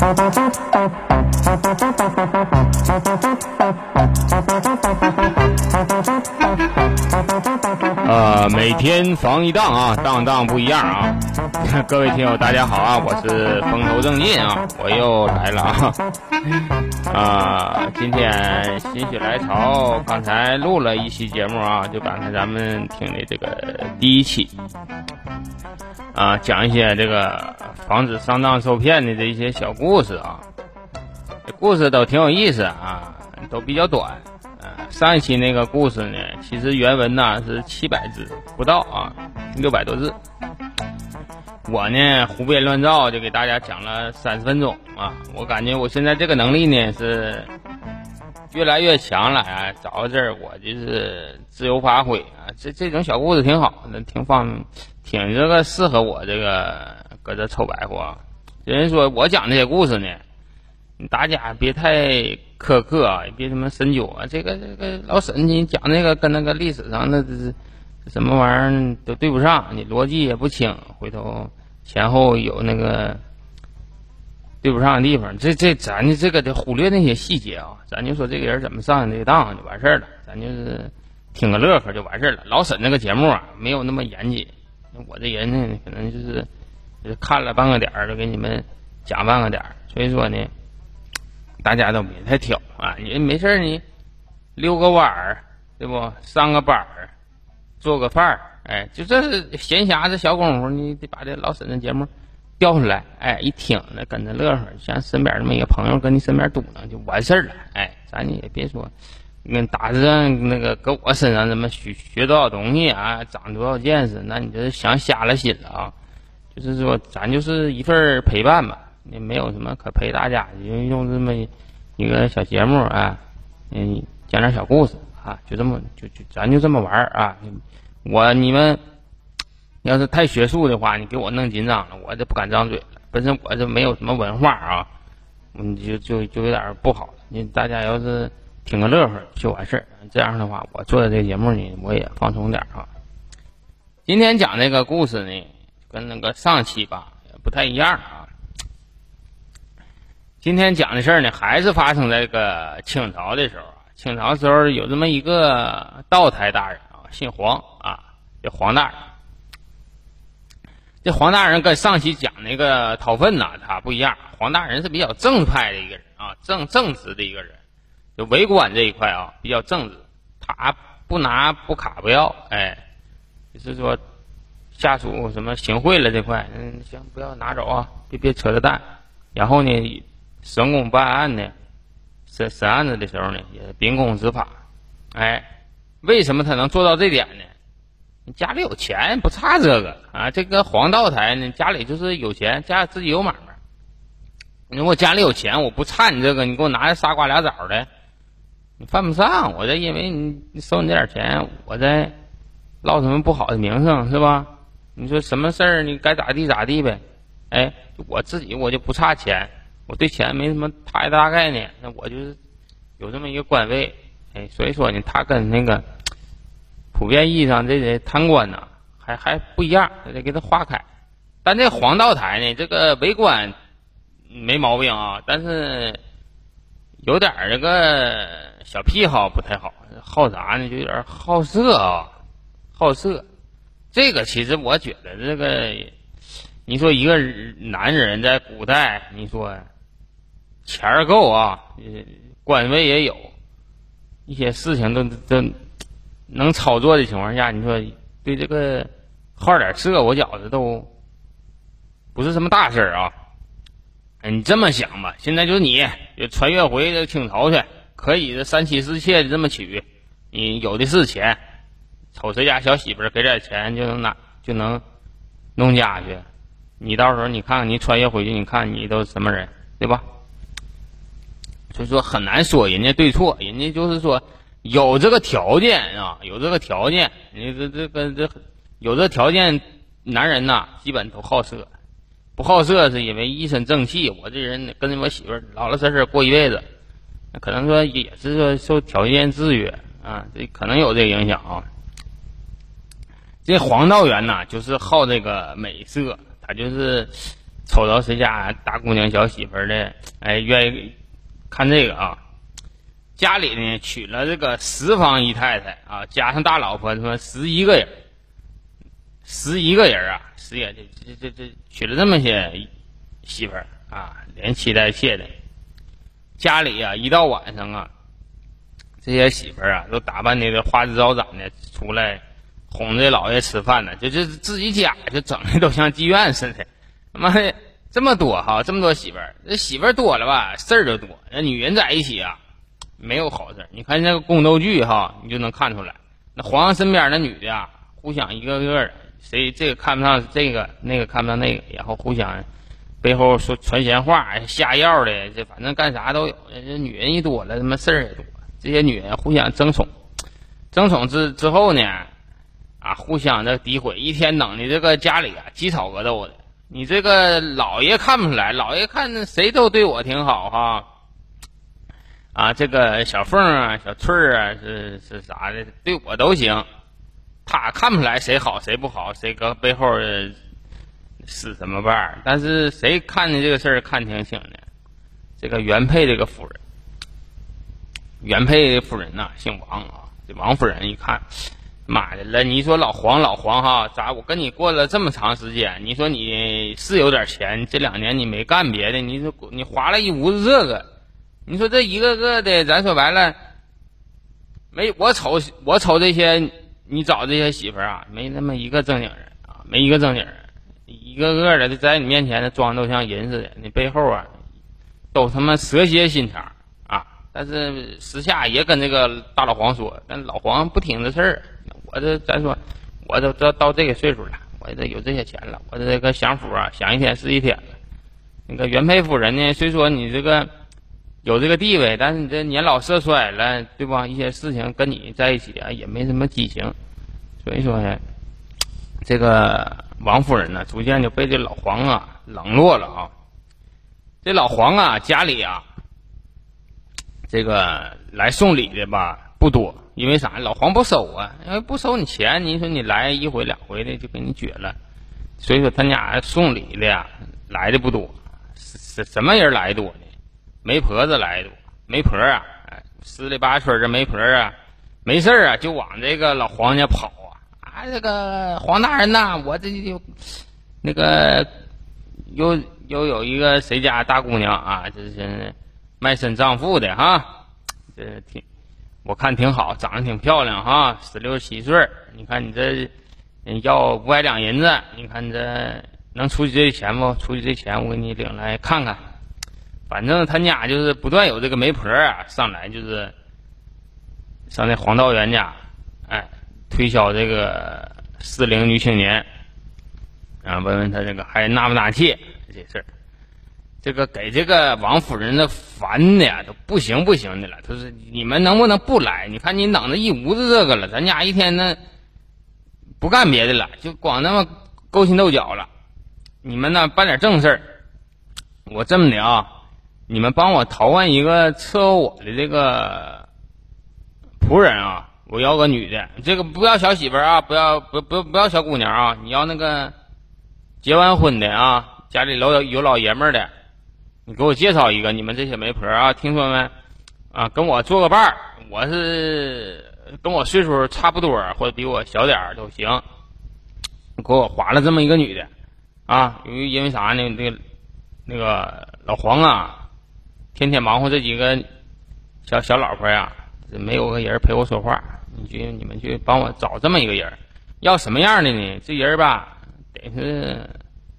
Thank you. 呃，每天防一档啊，档档不一样啊。各位听友，大家好啊，我是风头正劲啊，我又来了啊。啊，今天心血来潮，刚才录了一期节目啊，就刚才咱们听的这个第一期啊，讲一些这个防止上当受骗的这一些小故事啊。这故事都挺有意思啊，都比较短。上一期那个故事呢，其实原文呢是七百字不到啊，六百多字。我呢胡编乱造，就给大家讲了三十分钟啊。我感觉我现在这个能力呢是越来越强了啊。找到这儿，我就是自由发挥啊。这这种小故事挺好，的，挺方，挺这个适合我这个搁这臭白话。人说我讲这些故事呢，大家别太。苛刻啊，也别什么深究啊，这个这个老沈你讲那个跟那个历史上那这是什么玩意儿都对不上，你逻辑也不清，回头前后有那个对不上的地方，这这咱就这个得忽略那些细节啊，咱就说这个人怎么上的这个当就完事儿了，咱就是听个乐呵就完事儿了。老沈那个节目啊，没有那么严谨，我这人呢可能就是就是看了半个点儿就给你们讲半个点儿，所以说呢。大家都别太挑啊！你没事你遛个弯儿，对不？上个班儿，做个饭儿，哎，就这闲暇的小功夫，你得把这老沈的节目调出来，哎，一听那跟着乐呵，像身边这么一个朋友跟你身边嘟囔就完事儿了，哎，咱也别说，那打算那个搁我身上怎么学学多少东西啊，长多少见识，那你这想瞎了心了啊！就是说，咱就是一份陪伴吧。也没有什么可陪大家，就用这么一个小节目啊，嗯，讲点小故事啊，就这么就就咱就这么玩儿啊。我你们要是太学术的话，你给我弄紧张了，我这不敢张嘴了。本身我这没有什么文化啊，嗯，就就就有点不好。你大家要是听个乐呵就完事儿，这样的话，我做的这个节目呢，我也放松点啊。今天讲这个故事呢，跟那个上期吧不太一样啊。今天讲的事儿呢，还是发生在这个清朝的时候啊。清朝时候有这么一个道台大人啊，姓黄啊，叫黄大人。这黄大人跟上期讲那个掏粪呐，他不一样。黄大人是比较正派的一个人啊，正正直的一个人，就为官这一块啊比较正直。他不拿不卡不要，哎，就是说下属什么行贿了这块，嗯，行，不要拿走啊，别别扯着蛋。然后呢？审公办案呢，审审案子的时候呢，也秉公执法。哎，为什么他能做到这点呢？你家里有钱，不差这个啊。这个黄道台呢，家里就是有钱，家里自己有买卖。如果家里有钱，我不差你这个，你给我拿仨瓜俩枣的，你犯不上。我这因为你收你这点钱，我在落什么不好的名声是吧？你说什么事儿，你该咋地咋地呗。哎，我自己我就不差钱。我对钱没什么太大概念，那我就是有这么一个官位，哎，所以说呢，他跟那个普遍意义上这些贪官呢，还还不一样，得给他划开。但这黄道台呢，这个为官没毛病啊，但是有点儿这个小癖好不太好，好啥呢？就有点好色啊，好色。这个其实我觉得这个，你说一个男人在古代，你说。钱儿够啊，官位也有，一些事情都都能操作的情况下，你说对这个好点色，我觉着都不是什么大事儿啊。你这么想吧，现在就是你穿越回这清朝去，可以这三妻四妾的这么娶，你有的是钱，瞅谁家小媳妇儿给点钱就能拿就能弄家去。你到时候你看看，你穿越回去，你看你都什么人，对吧？所以说很难说人家对错，人家就是说有这个条件啊，有这个条件，你这这跟这有这条件，男人呐基本都好色，不好色是因为一身正气。我这人跟我媳妇老老实实过一辈子，那可能说也是说受条件制约啊，这可能有这个影响啊。这黄道元呐，就是好这个美色，他就是瞅着谁家大姑娘小媳妇儿的，哎，愿意看这个啊。家里呢娶了这个十房姨太太啊，加上大老婆，他妈十一个人，十一个人啊，十也这这这这娶了这么些媳妇儿啊，连妻带妾的。家里啊，一到晚上啊，这些媳妇儿啊，都打扮的花枝招展的出来哄这老爷吃饭呢，就就自己家就整的都像妓院似的。他妈的这么多哈，这么多媳妇儿，这媳妇儿多了吧，事儿就多。那女人在一起啊。没有好事儿你看那个宫斗剧哈，你就能看出来，那皇上身边那女的啊，互相一个个的，谁这个看不上这个，那个看不上那个，然后互相背后说传闲话、下药的，这反正干啥都有。这女人一多了，他妈事儿也多。这些女人互相争宠，争宠之之后呢，啊，互相的诋毁，一天等的这个家里啊鸡吵鹅斗的。你这个老爷看不出来，老爷看谁都对我挺好哈。啊，这个小凤啊，小翠啊，是是啥的，对我都行。他看不出来谁好谁不好，谁搁背后使什么绊儿但是谁看的这个事儿看挺清的。这个原配这个夫人，原配夫人呐，姓王啊。这王夫人一看，妈的了！你说老黄老黄哈，咋我跟你过了这么长时间？你说你是有点钱，这两年你没干别的，你说你花了一屋子这个。你说这一个个的，咱说白了，没我瞅我瞅这些，你找这些媳妇儿啊，没那么一个正经人啊，没一个正经人，一个个的在你面前的装都像人似的，你背后啊，都他妈蛇蝎心肠啊！但是私下也跟这个大老黄说，但老黄不听这事儿。我这咱说，我都到到这个岁数了，我这有这些钱了，我这个享福啊，享一天是一天了。那个原配夫人呢，虽说你这个。有这个地位，但是你这年老色衰了，对吧？一些事情跟你在一起啊，也没什么激情，所以说呢，这个王夫人呢，逐渐就被这老黄啊冷落了啊。这老黄啊，家里啊，这个来送礼的吧不多，因为啥？老黄不收啊，因为不收你钱，你说你来一回两回的就给你撅了，所以说他家送礼的呀来的不多，什什么人来的多？呢？媒婆子来的，媒婆啊，哎，十里八村的媒婆啊，没事啊，就往这个老黄家跑啊，啊，这个黄大人呐，我这就那个又又有一个谁家大姑娘啊，这是卖身葬父的哈，这挺我看挺好，长得挺漂亮哈，十六七岁你看你这要五百两银子，你看你这能出去这钱不？出去这钱我给你领来看看。反正他家就是不断有这个媒婆啊上来，就是上那黄道员家，哎，推销这个适龄女青年，啊，问问他这个还纳不纳妾这事儿，这个给这个王夫人的烦的呀都不行不行的了。他说：“你们能不能不来？你看你弄的一屋子这个了，咱家一天呢不干别的了，就光那么勾心斗角了。你们呢办点正事儿。我这么的啊。”你们帮我淘换一个伺候我的这个仆人啊！我要个女的，这个不要小媳妇儿啊，不要不不不要小姑娘啊！你要那个结完婚的啊，家里老有有老爷们儿的，你给我介绍一个。你们这些媒婆啊，听说没？啊，跟我做个伴儿，我是跟我岁数差不多或者比我小点儿都行。给我划了这么一个女的啊，由于因为啥呢？那个那个老黄啊。天天忙活这几个小小老婆呀，没有个人陪我说话。你去你们去帮我找这么一个人，要什么样的呢？这人吧，得是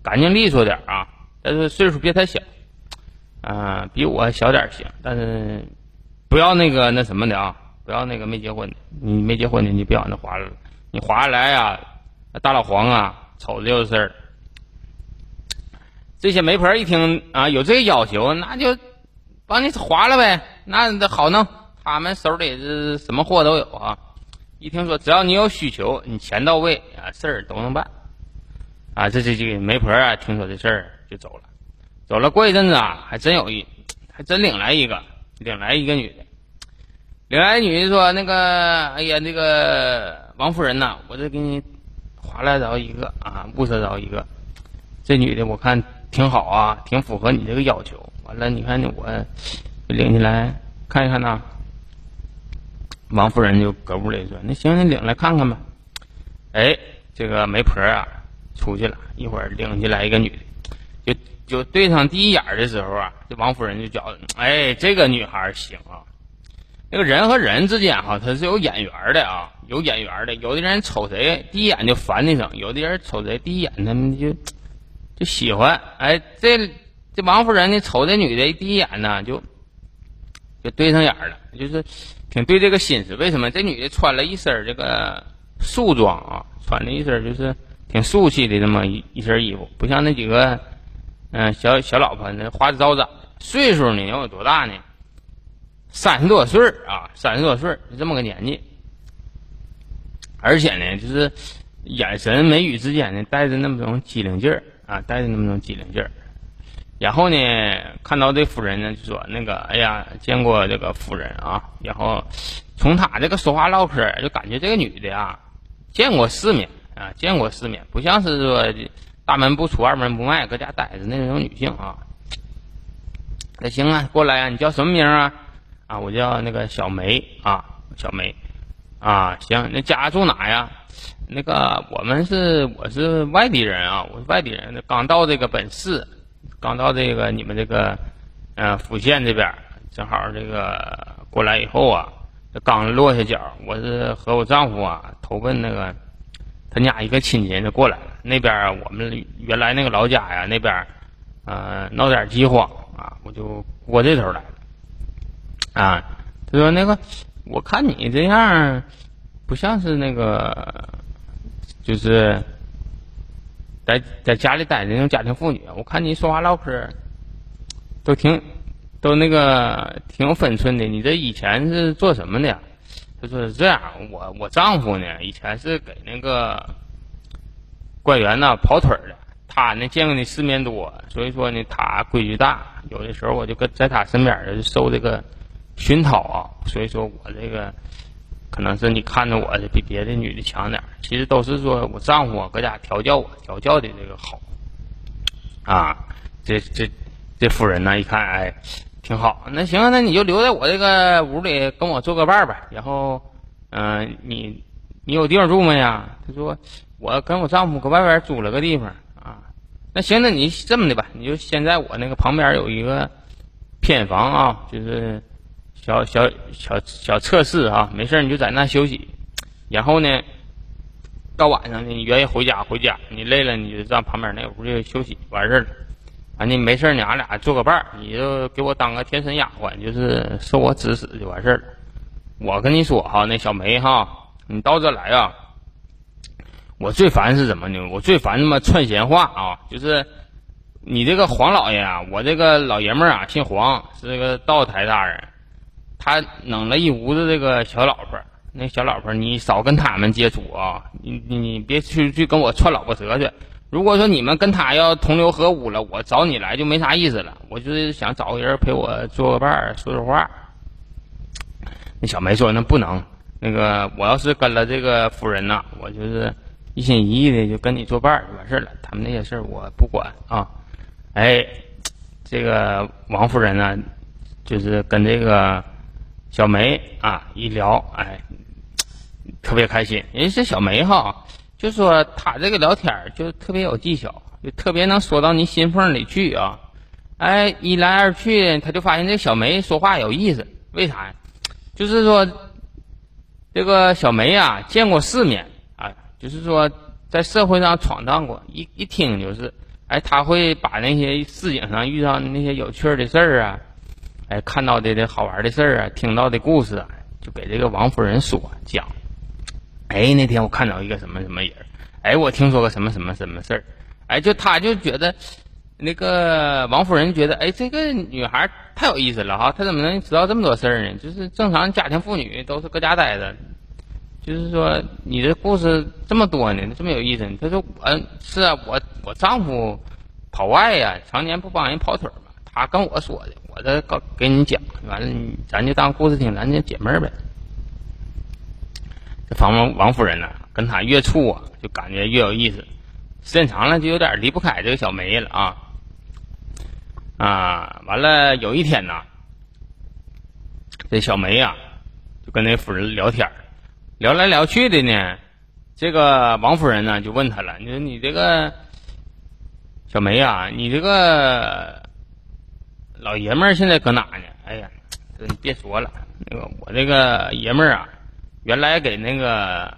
干净利索点啊，但是岁数别太小，啊，比我小点行。但是不要那个那什么的啊，不要那个没结婚的。你没结婚的，你别往那划了。你划下来呀，大老黄啊，瞅着就是事儿。这些媒婆一听啊，有这个要求，那就。帮你划了呗，那好弄。他们手里是什么货都有啊。一听说只要你有需求，你钱到位啊，事儿都能办。啊，这这这媒婆啊，听说这事儿就走了。走了过一阵子啊，还真有一，还真领来一个，领来一个女的。领来女的说：“那个，哎呀，那个王夫人呐，我这给你划拉着一个啊，物色着一个。这女的我看挺好啊，挺符合你这个要求。完了，你看我领进来看一看呐。王夫人就搁屋里说：“那行，你领来看看吧。”哎，这个媒婆啊出去了一会儿，领进来一个女的，就就对上第一眼的时候啊，这王夫人就觉得：“哎，这个女孩行啊。”那个人和人之间哈，他是有眼缘的啊，有眼缘的。有的人瞅谁第一眼就烦一声，有的人瞅谁第一眼他们就就喜欢。哎，这这王夫人呢，瞅这女的第一眼呢，就就对上眼了，就是挺对这个心思。为什么？这女的穿了一身这个素装啊，穿了一身就是挺素气的这么一一身衣服，不像那几个嗯小小老婆那花枝招展。岁数呢要有多大呢？三十多岁啊，三十多岁就这么个年纪，而且呢，就是眼神眉宇之间呢带着那么种机灵劲儿啊，带着那么种机灵劲儿。然后呢，看到这夫人呢，就说那个，哎呀，见过这个夫人啊。然后从他这个说话唠嗑，就感觉这个女的啊，见过世面啊，见过世面，不像是说大门不出二门不迈，搁家待着那种女性啊。那行啊，过来啊，你叫什么名啊？啊，我叫那个小梅啊，小梅，啊，行，那家住哪呀？那个我们是我是外地人啊，我是外地人，刚到这个本市，刚到这个你们这个呃福县这边，正好这个过来以后啊，刚落下脚，我是和我丈夫啊投奔那个他家一个亲戚就过来了，那边我们原来那个老家呀，那边呃闹点饥荒啊，我就过这头来了。啊，他说那个，我看你这样，不像是那个，就是在在家里待的那种家庭妇女。我看你说话唠嗑，都挺都那个挺有分寸的。你这以前是做什么的？呀就是这样，我我丈夫呢，以前是给那个官员呢跑腿的。他呢见过的世面多，所以说呢他规矩大。有的时候我就跟在他身边儿受这个。熏陶啊，所以说我这个可能是你看着我比别的女的强点其实都是说我丈夫搁家调教我，调教的这个好啊。这这这夫人呢，一看哎，挺好。那行，那你就留在我这个屋里跟我做个伴儿吧。然后，嗯，你你有地方住没呀？他说我跟我丈夫搁外边租了个地方啊。那行，那你这么的吧，你就先在我那个旁边有一个偏房啊，就是。小小小小测试啊，没事你就在那休息，然后呢，到晚上呢，你愿意回家回家，你累了你就上旁边那屋就休息完事儿了。啊你没事你俺俩做个伴儿，你就给我当个贴身丫鬟，就是受我指使就完事儿了。我跟你说哈，那小梅哈，你到这来啊，我最烦是什么呢？我最烦他妈串闲话啊，就是你这个黄老爷啊，我这个老爷们儿啊，姓黄，是这个道台大人。他弄了一屋子这个小老婆，那小老婆你少跟他们接触啊！你你别去去跟我串老婆舌去。如果说你们跟他要同流合污了，我找你来就没啥意思了。我就是想找个人陪我做个伴儿，说说话。那小梅说：“那不能，那个我要是跟了这个夫人呐，我就是一心一意的就跟你作伴儿就完事儿了。他们那些事儿我不管啊。”哎，这个王夫人呢，就是跟这个。小梅啊，一聊，哎，特别开心。人这小梅哈，就说他这个聊天就特别有技巧，就特别能说到你心缝里去啊。哎，一来二去，他就发现这小梅说话有意思。为啥呀？就是说，这个小梅啊，见过世面啊，就是说在社会上闯荡过。一一听就是，哎，他会把那些市井上遇到的那些有趣的事儿啊。哎，看到的这好玩的事儿啊，听到的故事啊，就给这个王夫人说讲。哎，那天我看到一个什么什么人，哎，我听说个什么什么什么事儿，哎，就他就觉得那个王夫人觉得，哎，这个女孩太有意思了哈，她怎么能知道这么多事儿呢？就是正常家庭妇女都是搁家待着，就是说你的故事这么多呢，这么有意思。她说我是啊，我我丈夫跑外呀，常年不帮人跑腿嘛，他跟我说的。我这告给你讲完了，咱就当故事听，咱就解闷儿呗。这王王夫人呢，跟他越处啊，就感觉越有意思，时间长了就有点离不开这个小梅了啊。啊，完了有一天呐，这小梅呀就跟那夫人聊天聊来聊去的呢。这个王夫人呢就问他了：“你说你这个小梅呀，你这个老爷们儿现在搁哪呢？”哎呀，你别说了，那个我这个爷们儿啊，原来给那个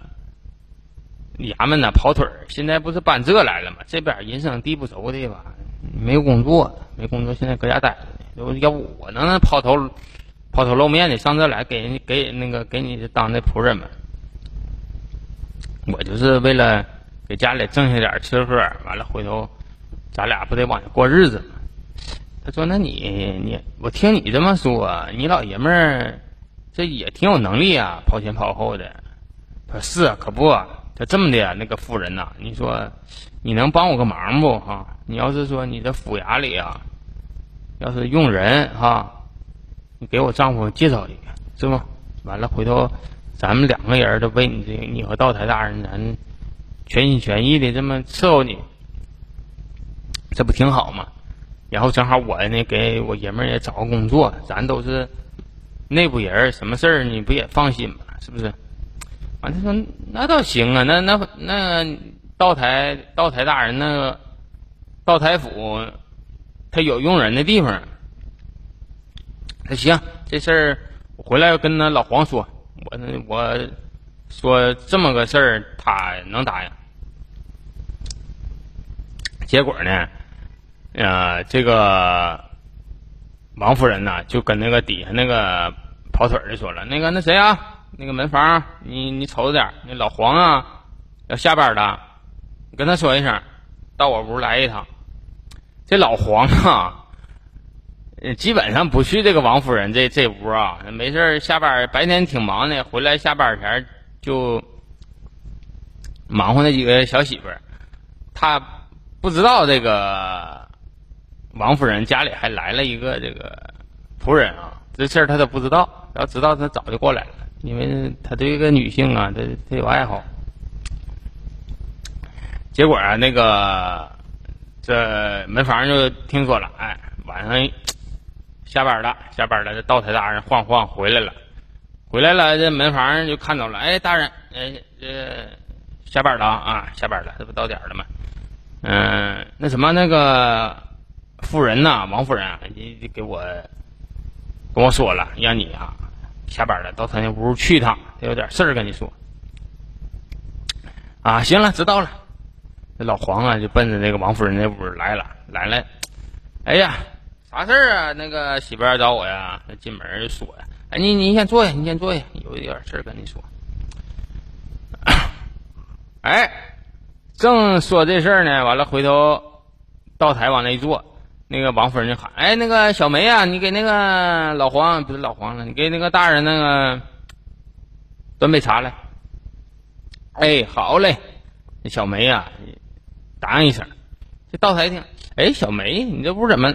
衙门呢跑腿儿，现在不是搬这来了吗？这边人生地不熟的吧，没工作，没工作，现在搁家待着呢。要不我能抛头抛头露面的上这来给人给那个给你当那仆人吗？我就是为了给家里挣下点吃喝，完了回头咱俩不得往下过日子吗？他说：“那你你我听你这么说，你老爷们儿这也挺有能力啊，跑前跑后的。”他说：“是可不，他这么的那个夫人呐，你说你能帮我个忙不？哈，你要是说你这府衙里啊，要是用人哈，你给我丈夫介绍一个，是不？完了回头。”咱们两个人都为你这，你和道台大人，咱全心全意的这么伺候你，这不挺好吗？然后正好我呢，给我爷们儿也找个工作，咱都是内部人，什么事儿你不也放心吗？是不是？完，他说那倒行啊，那那那道台道台大人那个道台府，他有用人的地方。那行，这事儿我回来跟那老黄说。我我说这么个事儿，他能答应。结果呢，呃，这个王夫人呢，就跟那个底下那个跑腿的说了：“那个那谁啊，那个门房，你你瞅着点那老黄啊，要下班了，你跟他说一声，到我屋来一趟。”这老黄啊。基本上不去这个王夫人这这屋啊，没事下班白天挺忙的，回来下班前就忙活那几个小媳妇儿。他不知道这个王夫人家里还来了一个这个仆人啊，这事儿他都不知道。要知道他早就过来了，因为他对一个女性啊，他他有爱好。结果啊，那个这门房就听说了，哎，晚上。下班了，下班了。这道台大人晃晃回来了，回来了。这门房就看到了，哎，大人，哎，这下班了啊，下班了，这不到点了吗？嗯，那什么，那个夫人呐，王夫人，你你给我跟我说了，让你啊下班了到他那屋去一趟，他有点事儿跟你说。啊，行了，知道了。那老黄啊，就奔着那个王夫人那屋来了，来了。哎呀！啥事儿啊？那个媳妇儿找我呀？进门就说呀：“哎，你你先坐下，你先坐下，有一点事儿跟你说。”哎，正说这事儿呢，完了回头到台往那一坐，那个王夫人就喊：“哎，那个小梅啊，你给那个老黄不是老黄了，你给那个大人那个端杯茶来。”哎，好嘞，那小梅啊，答应一声。这到台厅，哎，小梅，你这屋怎么？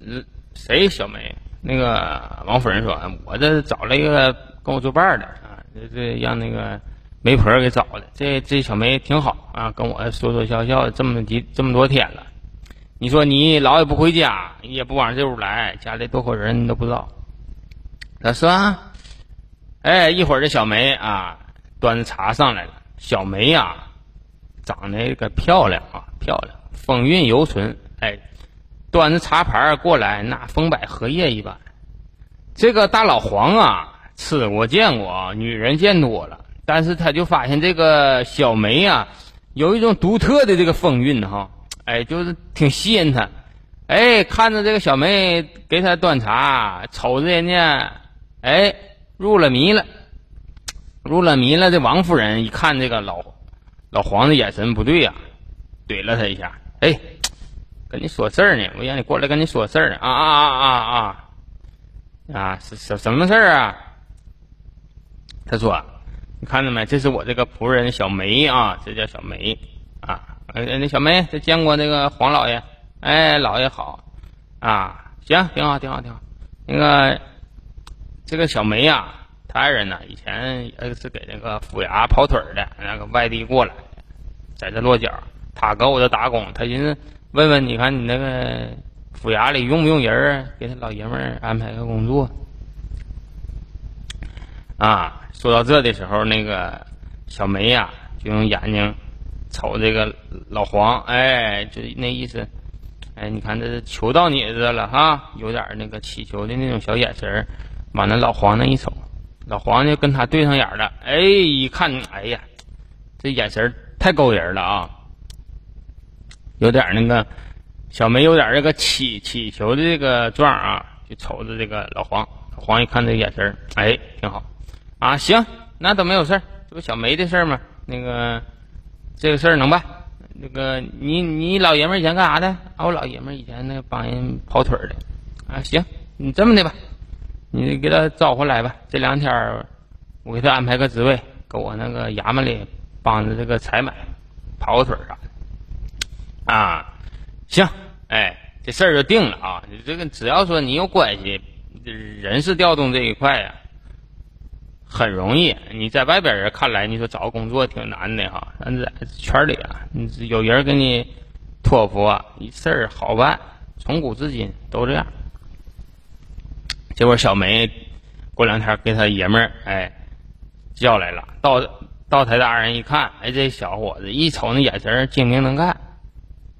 嗯，谁小梅？那个王夫人说：“我这找了一个跟我作伴的啊，这这让那个媒婆给找的。这这小梅挺好啊，跟我说说笑笑这么几这么多天了。你说你老也不回家，也不往这屋来，家里多口人你都不知道。他说：哎，一会儿这小梅啊，端着茶上来了。小梅呀，长得个漂亮啊，漂亮，风韵犹存。哎。”端着茶盘过来，那风摆荷叶一般。这个大老黄啊，吃过见过，女人见多了，但是他就发现这个小梅啊，有一种独特的这个风韵哈，哎，就是挺吸引他。哎，看着这个小梅给他端茶，瞅着人家，哎，入了迷了，入了迷了。这王夫人一看这个老老黄的眼神不对呀，怼了他一下，哎。跟你说事儿呢，我让你过来跟你说事儿啊啊啊啊啊！啊，什什什么事儿啊？他说：“你看着没？这是我这个仆人小梅啊，这叫小梅啊。哎，那小梅，这见过那个黄老爷？哎，老爷好啊，行，挺好，挺好，挺好。那个这个小梅呀，他爱人呢，以前呃是给那个府衙跑腿的，那个外地过来，在这落脚，他搁我这打工，他寻思。”问问你看你那个府衙里用不用人啊？给他老爷们儿安排个工作。啊，说到这的时候，那个小梅呀，就用眼睛瞅这个老黄，哎，就那意思，哎，你看这是求到你这了哈，有点那个乞求的那种小眼神，往那老黄那一瞅，老黄就跟他对上眼了，哎，一看，哎呀，这眼神太勾人了啊，有点那个小梅有点这个乞乞求的这个状啊，就瞅着这个老黄，老黄一看这眼神哎，挺好。啊，行，那都没有事，这不小梅的事吗？那个，这个事儿能办。那个，你你老爷们以前干啥的？啊，我老爷们以前那帮人跑腿的。啊，行，你这么的吧，你给他招回来吧。这两天我给他安排个职位，搁我那个衙门里帮着这个采买，跑个腿啥的。啊，行，哎，这事儿就定了啊。你这个只要说你有关系，人事调动这一块呀。很容易，你在外边人看来，你说找工作挺难的哈。但在圈里啊，你有人给你托付啊，事儿好办。从古至今都这样。结果小梅过两天给他爷们儿哎叫来了，到到台大人一看，哎，这小伙子一瞅那眼神精明能干，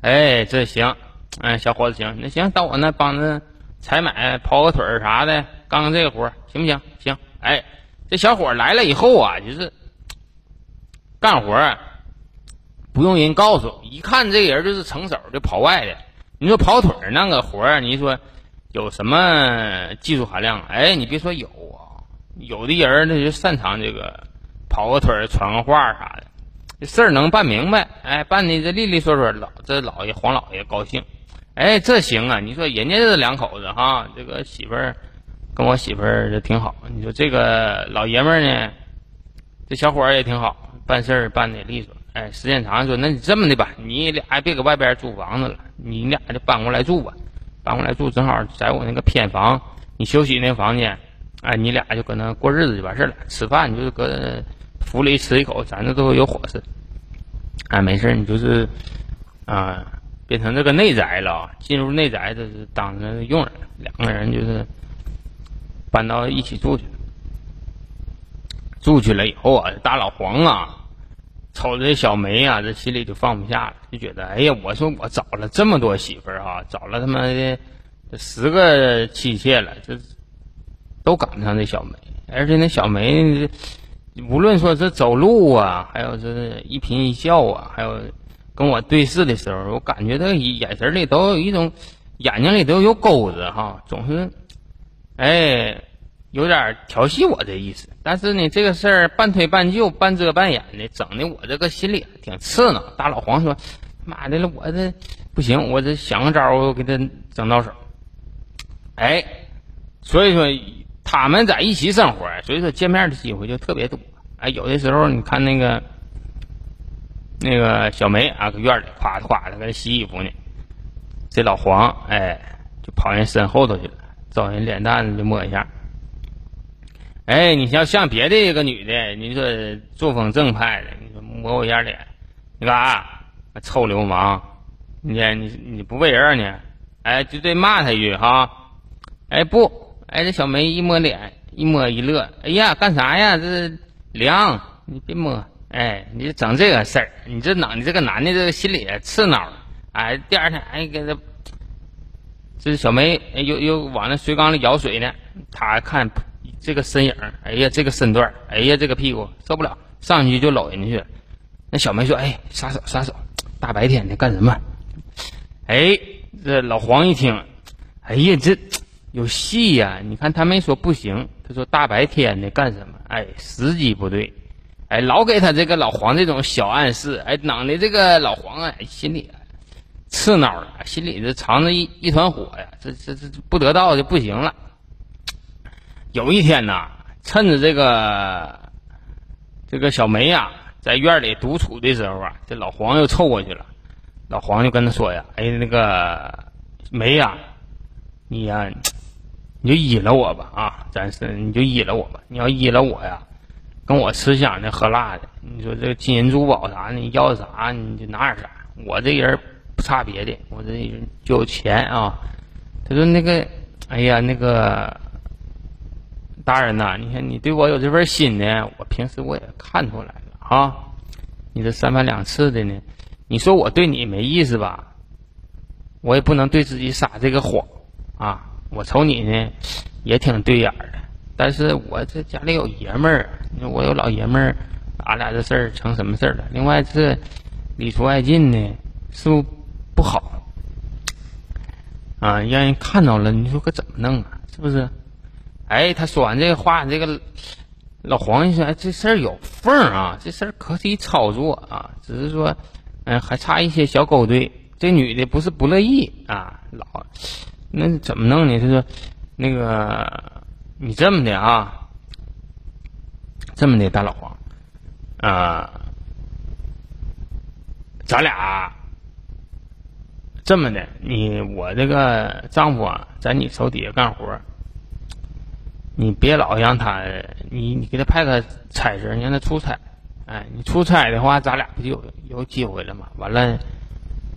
哎，这行，哎，小伙子行，那行到我那帮着采买跑个腿儿啥的，干干这个活行不行？行，哎。这小伙来了以后啊，就是干活不用人告诉，一看这人就是成手就跑外的。你说跑腿那个活，你说有什么技术含量？哎，你别说有啊，有的人他就擅长这个跑个腿传个话啥的，这事儿能办明白。哎，办的这利利索索，老这老爷黄老爷高兴。哎，这行啊，你说人家这两口子哈，这个媳妇儿。跟我媳妇儿就挺好，你说这个老爷们儿呢，这小伙儿也挺好，办事儿办的利索。哎，时间长说，那你这么的吧，你俩别搁外边租房子了，你俩就搬过来住吧，搬过来住，正好在我那个偏房，你休息那房间，哎，你俩就搁那过日子就完事儿了。吃饭你就搁府里吃一口，咱这都有伙食。哎，没事你就是啊，变成这个内宅了，进入内宅就是当着佣人，两个人就是。搬到一起住去，住去了以后啊，大老黄啊，瞅着这小梅啊，这心里就放不下了，就觉得，哎呀，我说我找了这么多媳妇儿哈，找了他妈的十个妻妾了，这都赶不上这小梅，而且那小梅，无论说这走路啊，还有这一颦一笑啊，还有跟我对视的时候，我感觉他眼神里都有一种，眼睛里都有钩子哈，总是。哎，有点调戏我这意思，但是呢，这个事儿半推半就、半遮半掩的，整的我这个心里挺刺挠。大老黄说：“妈的了，我这不行，我这想个招，我给他整到手。”哎，所以说他们在一起生活，所以说见面的机会就特别多。哎，有的时候你看那个那个小梅啊，搁院里夸夸的搁洗衣服呢，这老黄哎就跑人身后头去了。找人脸蛋子就摸一下，哎，你像像别的一个女的，你说作风正派的，你说摸我一下脸，你干啥？臭流氓！你你你不为人呢？哎，就得骂他一句哈。哎不，哎这小梅一摸脸，一摸一乐，哎呀，干啥呀？这凉，你别摸。哎，你整这个事儿，你这脑你这个男的这个心里刺挠。哎，第二天哎给他。这是小梅，又又往那水缸里舀水呢。他看这个身影，哎呀，这个身段，哎呀，这个屁股受不了，上去就搂人家去。那小梅说：“哎，撒手撒手，大白天的干什么？”哎，这老黄一听，哎呀，这有戏呀！你看他没说不行，他说大白天的干什么？哎，时机不对，哎，老给他这个老黄这种小暗示，哎，弄的这个老黄啊，心里啊。刺挠了，心里这藏着一一团火呀，这这这不得到就不行了。有一天呐，趁着这个这个小梅呀在院里独处的时候啊，这老黄又凑过去了。老黄就跟他说呀：“哎，那个梅呀，你呀，你就依了我吧啊，咱是你就依了我吧。你要依了我呀，跟我吃香的喝辣的。你说这金银珠宝啥的，你要啥你就拿点啥。我这人。”不差别的，我这有钱啊，他说那个，哎呀，那个大人呐，你看你对我有这份心呢，我平时我也看出来了啊。你这三番两次的呢，你说我对你没意思吧？我也不能对自己撒这个谎啊。我瞅你呢，也挺对眼的，但是我这家里有爷们儿，你说我有老爷们儿，俺俩这事儿成什么事儿了？另外这里出外进呢，是不不好啊？让人看到了，你说可怎么弄啊？是不是？哎，他说完这个话，这个老黄一说，哎，这事儿有缝啊，这事儿可以操作啊，只是说，嗯，还差一些小勾兑。这女的不是不乐意啊，老。那怎么弄呢？他说：“那个，你这么的啊，这么的大老黄啊，咱俩这么的，你我这个丈夫啊，在你手底下干活，你别老让他，你你给他派个差事，让他出差。哎，你出差的话，咱俩不就有有机会了吗？完了，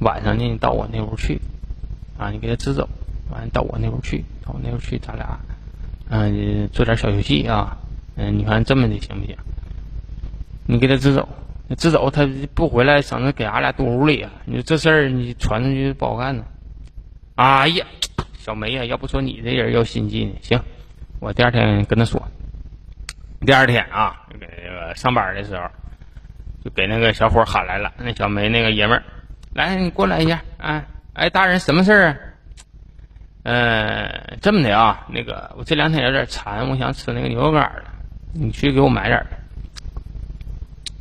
晚上呢，你到我那屋去啊，你给他支走。”完了到我那屋去，到我那屋去，咱俩，嗯，做点小游戏啊，嗯，你看这么的行不行？你给他支走，那自走他不回来，省得给俺俩堵屋里啊。你说这事儿你传出去不好干呢。哎呀，小梅呀，要不说你这人要心计呢。行，我第二天跟他说。第二天啊，给那个上班的时候，就给那个小伙喊来了。那小梅那个爷们儿，来，你过来一下。哎，哎，大人，什么事儿啊？呃，这么的啊，那个我这两天有点馋，我想吃那个牛肉干了，你去给我买点儿。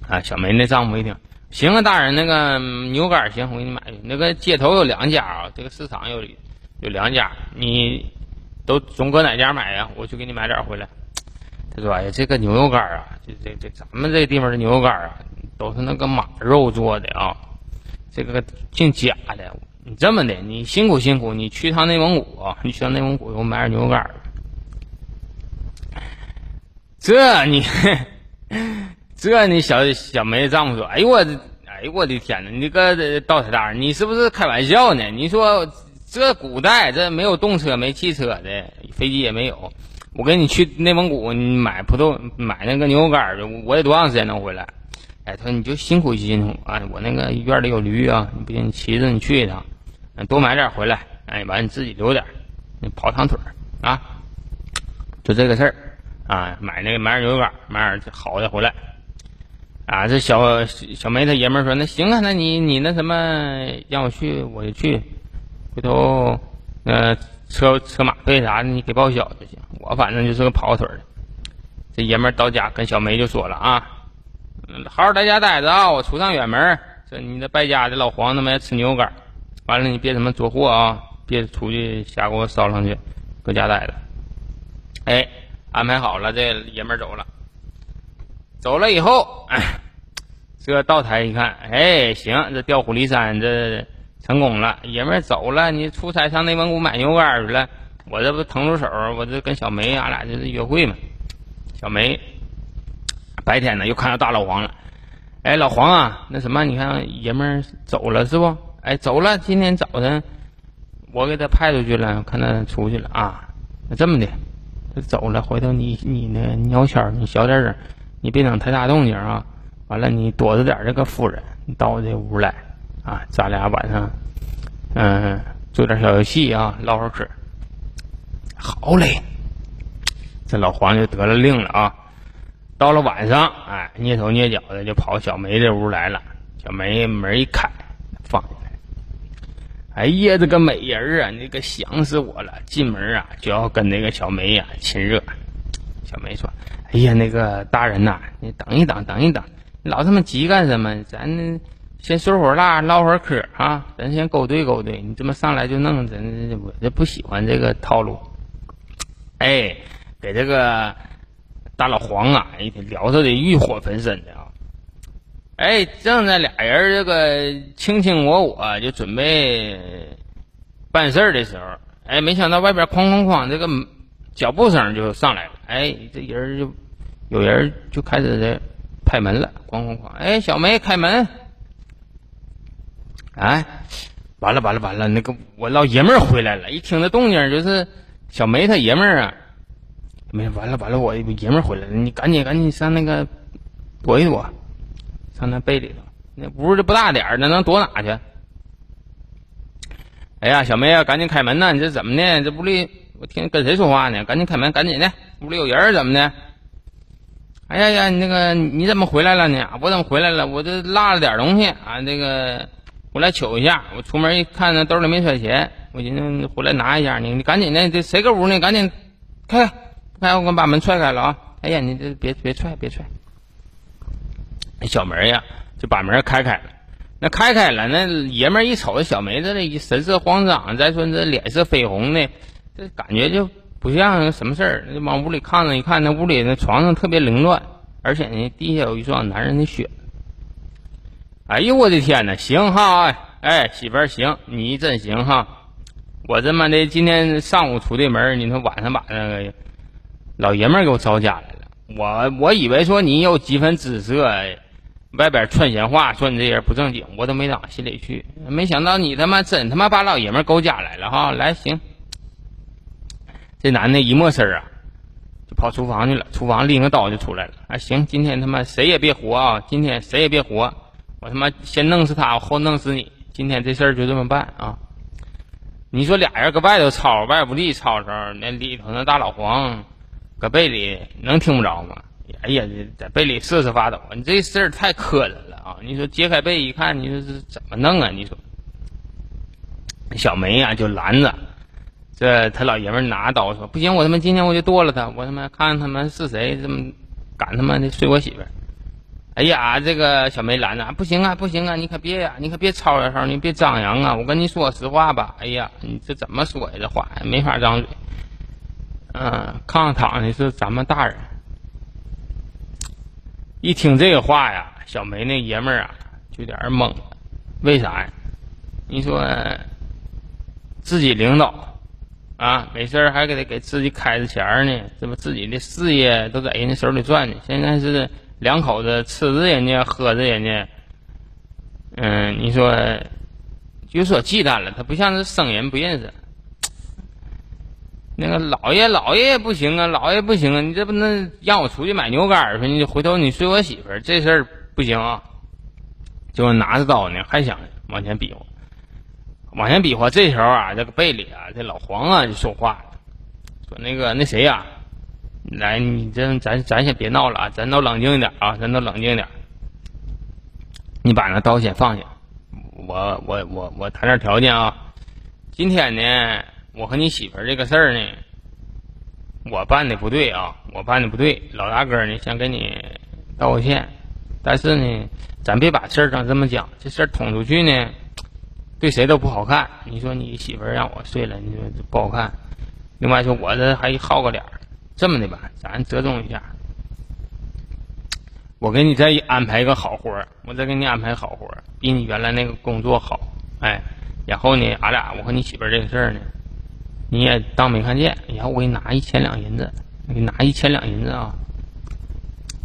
啊，小梅那丈夫一听，行啊，大人，那个牛肝行，我给你买去。那个街头有两家啊，这个市场有有两家，你都总搁哪家买呀？我去给你买点回来。他说：“哎呀，这个牛肉干啊，这这这咱们这地方的牛肉干啊，都是那个马肉做的啊，这个净假的。”你这么的，你辛苦辛苦，你去趟内蒙古啊！你去趟内蒙古，给我买点牛肉干这你，这你小小梅丈夫说：“哎呦我，哎呦我的天哪！你个倒车大人，你是不是开玩笑呢？你说这古代这没有动车，没汽车的，飞机也没有，我给你去内蒙古，你买葡萄，买那个牛肉干去我得多长时间能回来？哎，他说你就辛苦辛苦啊！我那个院里有驴啊，不行，你骑着你去一趟。”多买点回来，哎，完你自己留点，你跑趟腿儿啊，就这个事儿啊，买那个买点牛肉干，买点好的回来啊。这小小梅她爷们说：“那行啊，那你你那什么让我去我就去，回头呃车车马费啥的你给报销就行，我反正就是个跑腿的。”这爷们儿到家跟小梅就说了啊：“好好在家待着啊，我出趟远门。这你这败家的老黄他妈吃牛肉干。”完了，你别他妈做货啊！别出去瞎给我捎上去，搁家待着。哎，安排好了，这爷们儿走了。走了以后，这到台一看，哎，行，这调虎离山，这成功了。爷们走了，你出差上内蒙古买牛肝去了。我这不腾出手，我这跟小梅，俺俩就是约会嘛。小梅白天呢，又看到大老黄了。哎，老黄啊，那什么，你看爷们儿走了是不？哎，走了。今天早晨我给他派出去了，看他出去了啊。那这么的，他走了。回头你你那鸟悄，你小点声，你别整太大动静啊。完了，你躲着点这个夫人，你到我这屋来啊。咱俩晚上嗯做点小游戏啊，唠会嗑。好嘞，这老黄就得了令了啊。到了晚上，哎，蹑手蹑脚的就跑小梅这屋来了。小梅门一开，放。哎呀，这个美人啊，那个想死我了！进门啊，就要跟那个小梅呀亲热。小梅说：“哎呀，那个大人呐，你等一等，等一等，你老这么急干什么？咱先说会儿话，唠会儿嗑啊，咱先勾兑勾兑。你这么上来就弄，咱我这不喜欢这个套路。哎，给这个大老黄啊，一天聊着的欲火焚身的啊。”哎，正在俩人这个卿卿我我，就准备办事儿的时候，哎，没想到外边哐哐哐，这个脚步声就上来了。哎，这人就有人就开始在拍门了，哐哐哐。哎，小梅开门，哎，完了完了完了，那个我老爷们儿回来了，一听这动静就是小梅他爷们儿啊，没完了完了，我爷们儿回来了，你赶紧赶紧上那个躲一躲，上那被里头，那屋子不大点儿，那能躲哪去？哎呀，小梅啊，赶紧开门呐！你这怎么的？这屋里我听跟谁说话呢？赶紧开门，赶紧的，屋里有人怎么的？哎呀呀，你那个你怎么回来了呢？我怎么回来了？我这落了点东西啊，那个。我来取一下，我出门一看，那兜里没揣钱，我寻思回来拿一下呢。你赶紧的，这谁搁屋呢？赶紧开，开！我把门踹开了啊！哎呀，你这别别踹，别踹！小梅呀，就把门开开了。那开开了，那爷们一瞅小梅这一神色慌张，再说这脸色绯红的，这感觉就不像什么事儿。往屋里看了一看，那屋里那床上特别凌乱，而且呢，地下有一双男人的血。哎呦我的天哪！行哈，哎媳妇儿行，你真行哈！我他妈的今天上午出的门，你说晚上把那个老爷们儿给我招家来了。我我以为说你有几分姿色，外边串闲话，说你这人不正经，我都没往心里去。没想到你他妈真他妈把老爷们儿勾家来了哈！来行，这男的一没事啊，就跑厨房去了，厨房拎个刀就出来了。啊行，今天他妈谁也别活啊！今天谁也别活！我他妈先弄死他，我后弄死你！今天这事儿就这么办啊！你说俩人搁外头吵，外不利吵吵，那里头那大老黄搁被里能听不着吗？哎呀，在被里瑟瑟发抖。你这事儿太磕碜了啊！你说揭开被一看，你说是怎么弄啊？你说小梅呀就拦着，这他老爷们拿刀说：“不行，我他妈今天我就剁了他！我他妈看看他妈是谁这么敢他妈的睡我媳妇儿！”哎呀，这个小梅兰呐，不行啊，不行啊，你可别呀，你可别吵吵吵，你别张扬啊！我跟你说实话吧，哎呀，你这怎么说呀？这话没法张嘴。嗯，炕上躺的是咱们大人。一听这个话呀，小梅那爷们儿啊，就有点懵了。为啥呀？你说自己领导啊，没事还给他给自己开着钱呢，这不自己的事业都在人家手里转呢，现在是。两口子吃着人家，喝着人家，嗯，你说就说忌惮了，他不像是生人不认识。那个老爷，老爷也不行啊，老爷不行啊，你这不能让我出去买牛肝去？你回头你睡我媳妇儿，这事儿不行啊！就拿着刀呢，还想往前比划，往前比划。这时候啊，这个被里啊，这老黄啊就说话了，说那个那谁呀？来，你这咱咱先别闹了啊，咱都冷静一点啊，咱都冷静一点。你把那刀先放下，我我我我谈点条件啊。今天呢，我和你媳妇这个事儿呢，我办的不对啊，我办的不对。老大哥呢，想跟你道个歉，但是呢，咱别把事儿整这么讲，这事儿捅出去呢，对谁都不好看。你说你媳妇儿让我睡了，你说不好看。另外说，我这还好个脸儿。这么的吧，咱折中一下，我给你再安排一个好活儿，我再给你安排好活儿，比你原来那个工作好，哎，然后呢，俺俩我和你媳妇儿这个事儿呢，你也当没看见，然后我给你拿一千两银子，你拿一千两银子啊，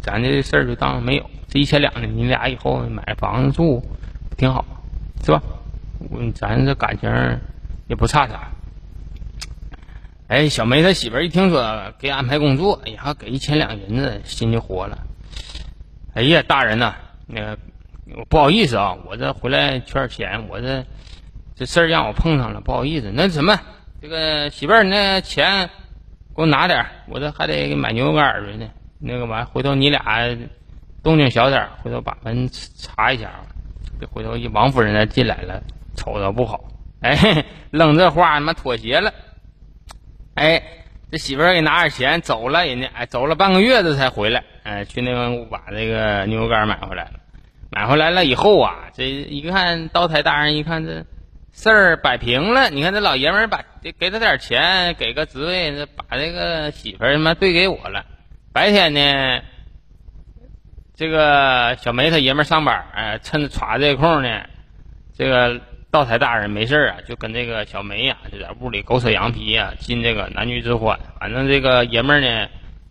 咱这事儿就当没有，这一千两呢，你俩以后买房子住，挺好，是吧？我咱这感情也不差啥。哎，小梅她媳妇一听说给安排工作，哎呀，给一千两银子，心就活了。哎呀，大人呐，那个不好意思啊，我这回来缺点钱，我这这事让我碰上了，不好意思。那什么，这个媳妇儿，那钱给我拿点，我这还得买牛肉干去呢。那个完，回头你俩动静小点，回头把门查一下，别回头一王夫人再进来了，瞅着不好。哎，扔这话，他妈妥协了。哎，这媳妇儿给拿点钱走了，人家哎走了半个月这才回来，哎去那个把这个牛肉干买回来了，买回来了以后啊，这一看刀台大人一看这事儿摆平了，你看这老爷们儿把给他点钱，给个职位，把这个媳妇儿他妈对给我了。白天呢，这个小梅他爷们儿上班，哎趁着歘这空呢，这个。道台大人没事啊，就跟这个小梅呀，就在屋里狗扯羊皮呀，进这个男女之欢。反正这个爷们儿呢，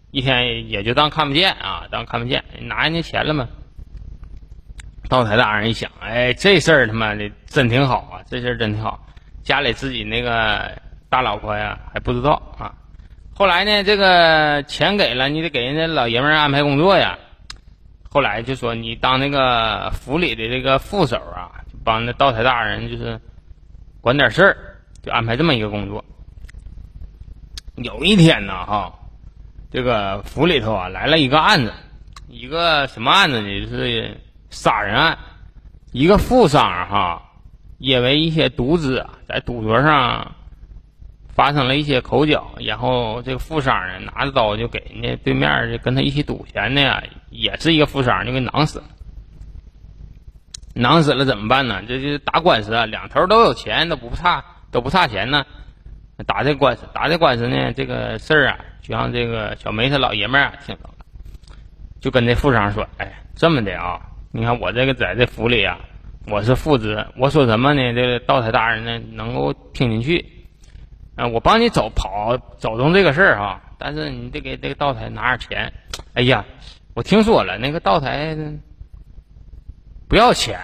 一天也就当看不见啊，当看不见，拿人家钱了嘛。道台大人一想，哎，这事儿他妈的真挺好啊，这事儿真挺好。家里自己那个大老婆呀还不知道啊。后来呢，这个钱给了，你得给人家老爷们儿安排工作呀。后来就说你当那个府里的这个副手啊，帮那道台大人就是管点事儿，就安排这么一个工作。有一天呢，哈，这个府里头啊来了一个案子，一个什么案子呢？就是杀人案，一个富商哈，因为一些赌资在赌桌上发生了一些口角，然后这个富商呢拿着刀就给人家对面就跟他一起赌钱的呀，也是一个富商，就给囊死了。囊死了怎么办呢？这就打官司啊，两头都有钱，都不差，都不差钱呢。打这官司，打这官司呢，这个事儿啊，就让这个小梅他老爷们儿啊听到了，就跟这富商说：“哎，这么的啊，你看我这个在这府里啊，我是副职，我说什么呢？这个道台大人呢能够听进去，啊，我帮你走跑走动这个事儿啊，但是你得给这个道台拿点钱。哎呀，我听说了，那个道台不要钱，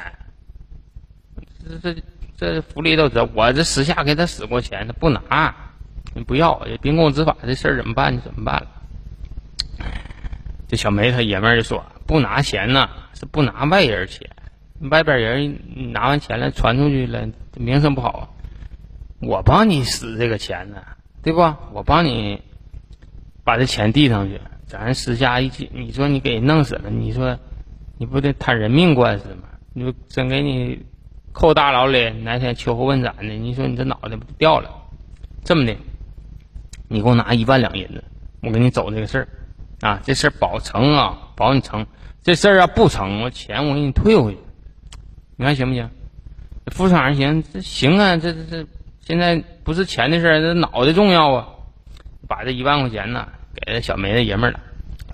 这这。”这福利都知道，我这私下给他使过钱，他不拿，你不要，秉公执法，这事儿怎么办？就怎么办了？这小梅他爷们儿就说：“不拿钱呢，是不拿外人钱，外边人拿完钱了传出去了，名声不好。我帮你使这个钱呢，对不？我帮你把这钱递上去，咱私下一起，你说你给人弄死了，你说你不得摊人命官司吗？你说真给你。”扣大牢里，哪天秋后问斩的？你说你这脑袋不掉了？这么的，你给我拿一万两银子，我给你走这个事儿啊！这事儿保成啊，保你成。这事儿要不成，我钱我给你退回去。你看行不行？副厂行，这行啊！这这这，现在不是钱的事儿，这脑袋重要啊！把这一万块钱呢，给这小梅子爷们儿了。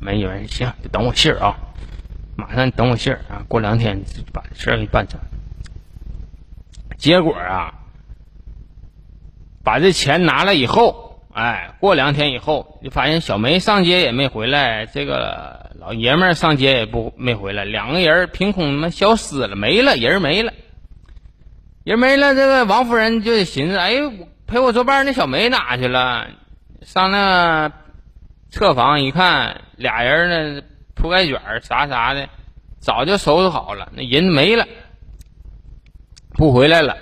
梅爷们儿行，就等我信儿啊！马上等我信儿啊！过两天把这事儿给办成。结果啊，把这钱拿了以后，哎，过两天以后，就发现小梅上街也没回来，这个老爷们儿上街也不没回来，两个人凭空他妈消失了，没了人没了，人没了。这个王夫人就寻思，哎，陪我作伴那小梅哪去了？上那侧房一看，俩人呢铺盖卷啥啥的，早就收拾好了，那人没了。不回来了，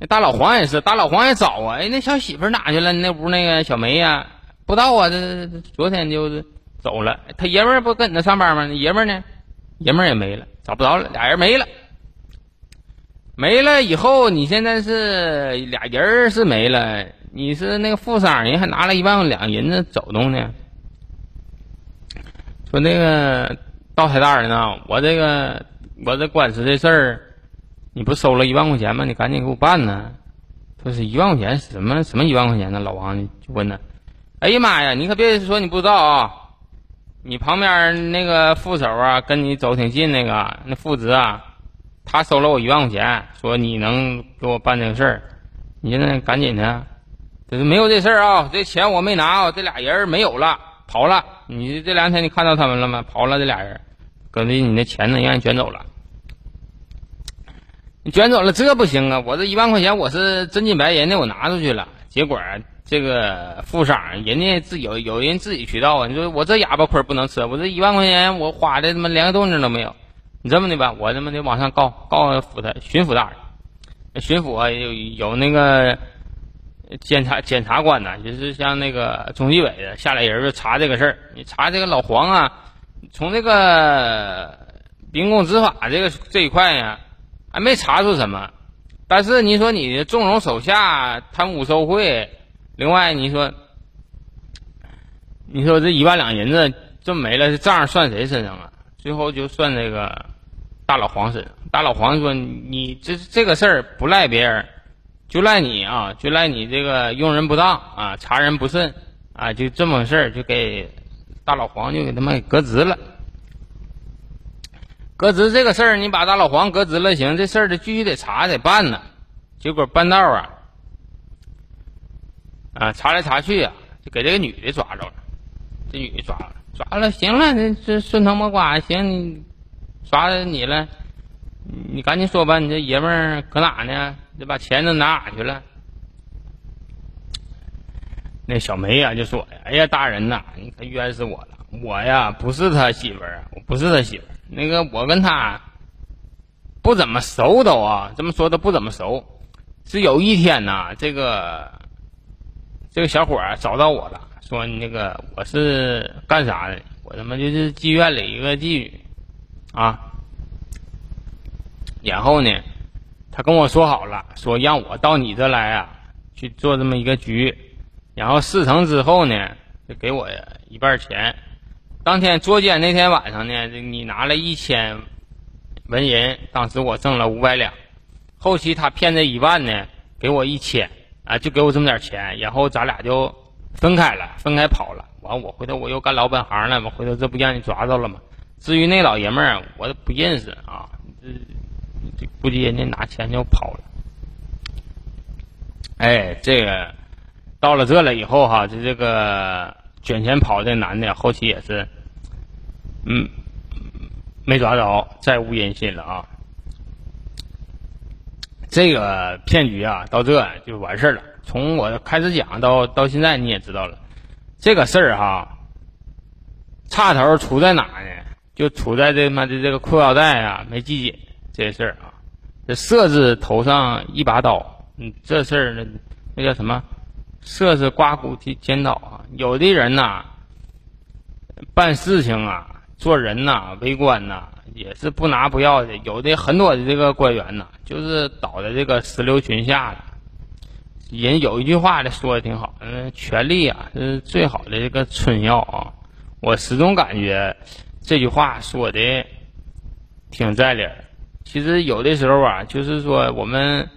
那大老黄也是，大老黄也找啊，哎，那小媳妇哪去了？那屋那个小梅呀，不知道啊，这昨天就是走了。他爷们儿不跟着上班吗？那爷们儿呢？爷们儿也没了，找不着了，俩人没了。没了以后，你现在是俩人是没了，你是那个富商，人还拿了一万两银子走动呢。说那个道台大人呢，我这个我这官司这事儿。你不收了一万块钱吗？你赶紧给我办呢！说是一万块钱，什么什么一万块钱呢？老王就问他：“哎呀妈呀，你可别说你不知道啊！你旁边那个副手啊，跟你走挺近那个那副职啊，他收了我一万块钱，说你能给我办这个事儿。你现在赶紧的，就是没有这事儿啊！这钱我没拿啊！这俩人没有了，跑了。你这两天你看到他们了吗？跑了，这俩人，搁那你那钱呢，让人卷走了。”你卷走了，这不行啊！我这一万块钱我是真金白银的，我拿出去了。结果这个富商人家自有有人自己渠道啊。你说我这哑巴亏不能吃，我这一万块钱我花的他妈连个动静都没有。你这么的吧，我他妈得往上告告府他巡抚大人。巡抚啊有有那个检察检察官呢，就是像那个中纪委的下来人就查这个事儿。你查这个老黄啊，从这个秉公执法这个这一块呀。还没查出什么，但是你说你纵容手下贪污受贿，另外你说，你说这一万两银子这么没了，这账算谁身上啊？最后就算这个大老黄身上。大老黄说：“你这这个事儿不赖别人，就赖你啊，就赖你这个用人不当啊，查人不慎啊，就这么个事儿，就给大老黄就给他们给革职了。”革职这个事儿，你把大老黄革职了行，这事儿得继续得查得办呢。结果半道啊，啊查来查去啊，就给这个女的抓着了。这女的抓了抓了，行了，这这顺藤摸瓜，行，你抓你了。你赶紧说吧，你这爷们儿搁哪呢？这把钱都哪哪去了？那小梅呀就说：“哎呀，大人呐，你可冤死我了！我呀不是他媳妇儿，我不是他媳妇儿。那个我跟他不怎么熟都啊，这么说都不怎么熟。是有一天呐，这个这个小伙儿找到我了，说你那个我是干啥的？我他妈就是妓院里一个妓女啊。”然后呢，他跟我说好了，说让我到你这来啊，去做这么一个局，然后事成之后呢，就给我一半钱。当天捉奸那天晚上呢，你拿了一千文银，当时我挣了五百两。后期他骗这一万呢，给我一千啊，就给我这么点钱，然后咱俩就分开了，分开跑了。完，我回头我又干老本行了，我回头这不让你抓着了吗？至于那老爷们儿，我不认识啊。估计人家拿钱就跑了。哎，这个到了这了以后哈，就这个卷钱跑的男的，后期也是，嗯，没抓着，再无音信了啊。这个骗局啊，到这就完事儿了。从我开始讲到到现在，你也知道了，这个事儿哈，差头出在哪呢？就出在这妈的这个裤腰带啊没系紧。这事儿啊，这色字头上一把刀，嗯，这事儿那那叫什么？色是刮骨剪剪刀啊。有的人呐，办事情啊，做人呐，为官呐，也是不拿不要的。有的很多的这个官员呐，就是倒在这个石榴裙下了。人有一句话的说的挺好，嗯，权力啊是最好的这个春药啊。我始终感觉这句话说的挺在理儿。其实有的时候啊，就是说我们，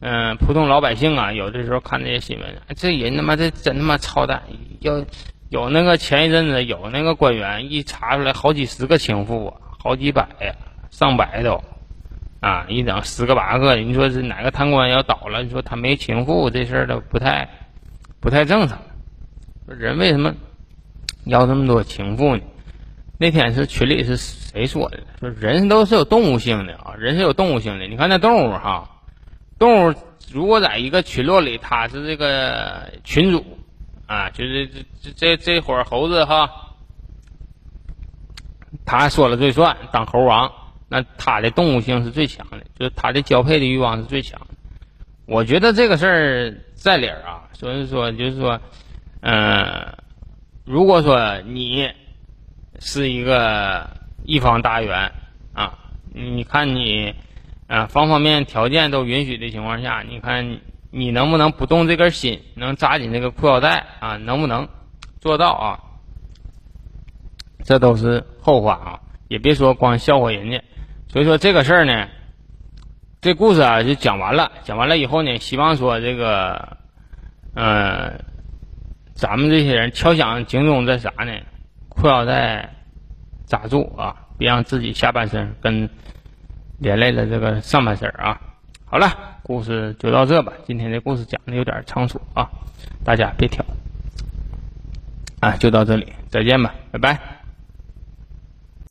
嗯，普通老百姓啊，有的时候看这些新闻，这人他妈这真他妈操蛋！要有那个前一阵子有那个官员一查出来好几十个情妇啊，好几百呀，上百都，啊，一整十个八个，你说是哪个贪官要倒了？你说他没情妇这事儿都不太不太正常。人为什么要这么多情妇呢？那天是群里是谁说的？说人都是有动物性的啊，人是有动物性的。你看那动物哈，动物如果在一个群落里，它是这个群主啊，就是这这这这伙猴子哈，他说了最算，当猴王，那他的动物性是最强的，就是他的交配的欲望是最强。我觉得这个事儿在理儿啊，所以说就是说，嗯，如果说你。是一个一方大员啊！你看你啊，方方面面条件都允许的情况下，你看你能不能不动这根心，能扎紧这个裤腰带啊？能不能做到啊？这都是后话啊！也别说光笑话人家。所以说这个事儿呢，这故事啊就讲完了。讲完了以后呢，希望说这个，呃，咱们这些人敲响警钟在啥呢？裤腰带扎住啊，别让自己下半身跟连累了这个上半身啊。好了，故事就到这吧。今天的故事讲的有点仓促啊，大家别挑啊，就到这里，再见吧，拜拜。